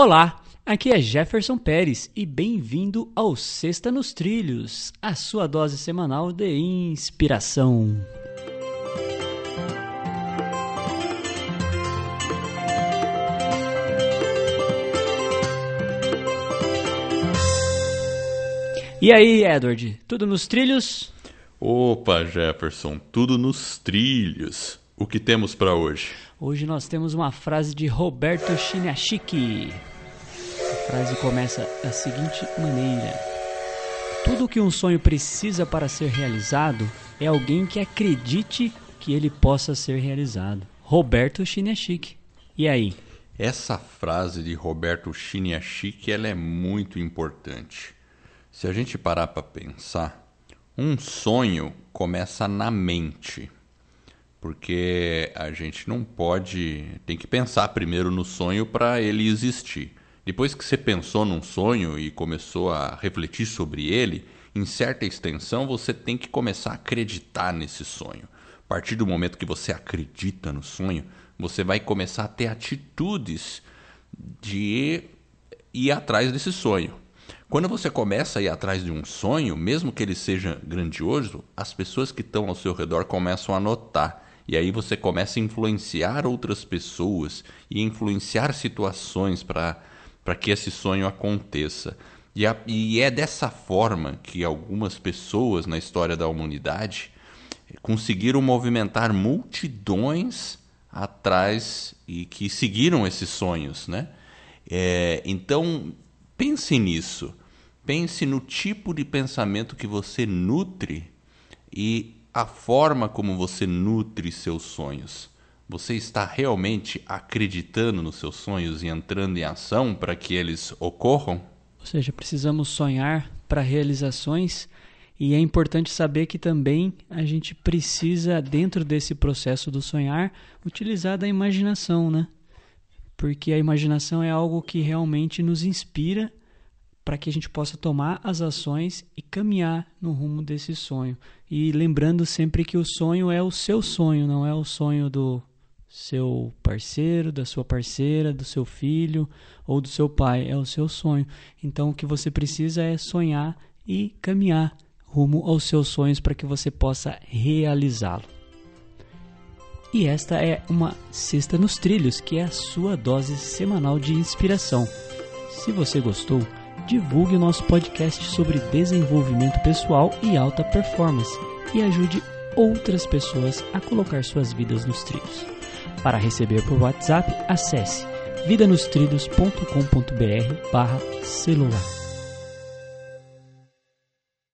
Olá, aqui é Jefferson Pérez e bem-vindo ao Sexta nos Trilhos, a sua dose semanal de inspiração. E aí, Edward, tudo nos trilhos? Opa, Jefferson, tudo nos trilhos. O que temos para hoje? Hoje nós temos uma frase de Roberto Chiniachiki. A frase começa da seguinte maneira: Tudo que um sonho precisa para ser realizado é alguém que acredite que ele possa ser realizado. Roberto Chiniachiki. E aí? Essa frase de Roberto Chiniachiki ela é muito importante. Se a gente parar para pensar, um sonho começa na mente. Porque a gente não pode. Tem que pensar primeiro no sonho para ele existir. Depois que você pensou num sonho e começou a refletir sobre ele, em certa extensão você tem que começar a acreditar nesse sonho. A partir do momento que você acredita no sonho, você vai começar a ter atitudes de ir atrás desse sonho. Quando você começa a ir atrás de um sonho, mesmo que ele seja grandioso, as pessoas que estão ao seu redor começam a notar. E aí você começa a influenciar outras pessoas e influenciar situações para que esse sonho aconteça. E, a, e é dessa forma que algumas pessoas na história da humanidade conseguiram movimentar multidões atrás e que seguiram esses sonhos, né? É, então pense nisso. Pense no tipo de pensamento que você nutre e a forma como você nutre seus sonhos. Você está realmente acreditando nos seus sonhos e entrando em ação para que eles ocorram? Ou seja, precisamos sonhar para realizações e é importante saber que também a gente precisa, dentro desse processo do sonhar, utilizar da imaginação, né? Porque a imaginação é algo que realmente nos inspira para que a gente possa tomar as ações e caminhar no rumo desse sonho. E lembrando sempre que o sonho é o seu sonho, não é o sonho do seu parceiro, da sua parceira, do seu filho ou do seu pai, é o seu sonho. Então o que você precisa é sonhar e caminhar rumo aos seus sonhos para que você possa realizá-lo. E esta é uma Sexta nos Trilhos, que é a sua dose semanal de inspiração. Se você gostou, divulgue o nosso podcast sobre desenvolvimento pessoal e alta performance e ajude outras pessoas a colocar suas vidas nos trilhos. Para receber por WhatsApp, acesse vidanostrilhos.com.br barra celular.